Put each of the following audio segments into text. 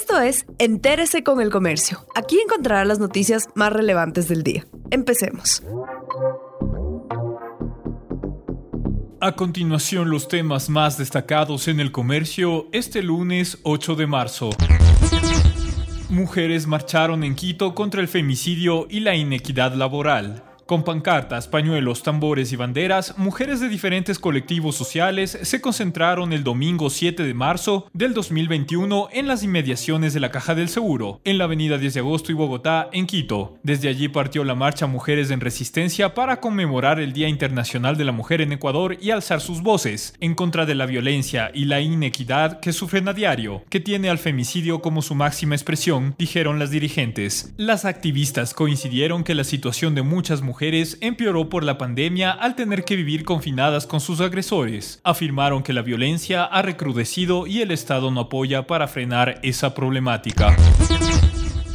Esto es Entérese con el Comercio. Aquí encontrará las noticias más relevantes del día. Empecemos. A continuación, los temas más destacados en el comercio este lunes 8 de marzo. Mujeres marcharon en Quito contra el femicidio y la inequidad laboral. Con pancartas, pañuelos, tambores y banderas, mujeres de diferentes colectivos sociales se concentraron el domingo 7 de marzo del 2021 en las inmediaciones de la Caja del Seguro, en la avenida 10 de agosto y Bogotá, en Quito. Desde allí partió la marcha Mujeres en Resistencia para conmemorar el Día Internacional de la Mujer en Ecuador y alzar sus voces en contra de la violencia y la inequidad que sufren a diario, que tiene al femicidio como su máxima expresión, dijeron las dirigentes. Las activistas coincidieron que la situación de muchas mujeres empeoró por la pandemia al tener que vivir confinadas con sus agresores. Afirmaron que la violencia ha recrudecido y el Estado no apoya para frenar esa problemática.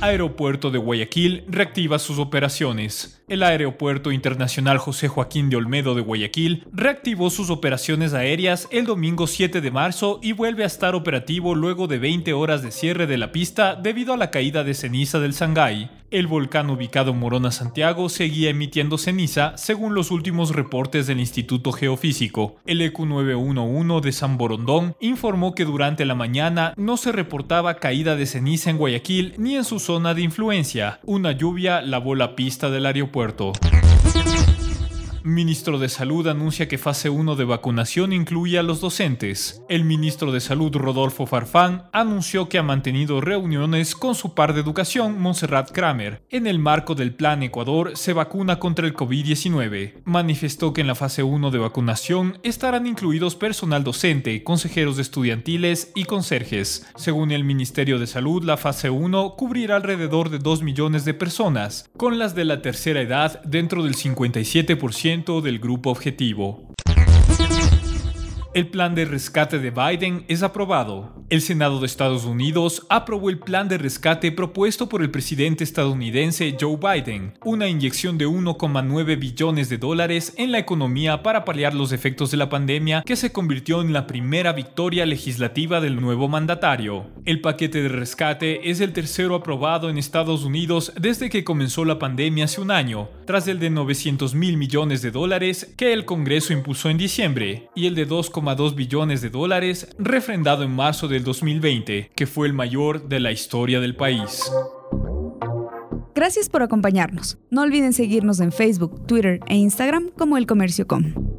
Aeropuerto de Guayaquil reactiva sus operaciones. El Aeropuerto Internacional José Joaquín de Olmedo de Guayaquil reactivó sus operaciones aéreas el domingo 7 de marzo y vuelve a estar operativo luego de 20 horas de cierre de la pista debido a la caída de ceniza del Sangay. El volcán ubicado en Morona, Santiago, seguía emitiendo ceniza según los últimos reportes del Instituto Geofísico. El EQ911 de San Borondón informó que durante la mañana no se reportaba caída de ceniza en Guayaquil ni en su zona de influencia. Una lluvia lavó la pista del aeropuerto. Ministro de Salud anuncia que fase 1 de vacunación incluye a los docentes. El ministro de Salud Rodolfo Farfán anunció que ha mantenido reuniones con su par de educación, Montserrat Kramer. En el marco del Plan Ecuador se vacuna contra el COVID-19. Manifestó que en la fase 1 de vacunación estarán incluidos personal docente, consejeros estudiantiles y conserjes. Según el Ministerio de Salud, la fase 1 cubrirá alrededor de 2 millones de personas, con las de la tercera edad dentro del 57% del grupo objetivo. El plan de rescate de Biden es aprobado. El Senado de Estados Unidos aprobó el plan de rescate propuesto por el presidente estadounidense Joe Biden, una inyección de 1,9 billones de dólares en la economía para paliar los efectos de la pandemia que se convirtió en la primera victoria legislativa del nuevo mandatario. El paquete de rescate es el tercero aprobado en Estados Unidos desde que comenzó la pandemia hace un año, tras el de 900 mil millones de dólares que el Congreso impulsó en diciembre y el de 2, 2 billones de dólares, refrendado en marzo del 2020, que fue el mayor de la historia del país. Gracias por acompañarnos. No olviden seguirnos en Facebook, Twitter e Instagram como El Comercio Com.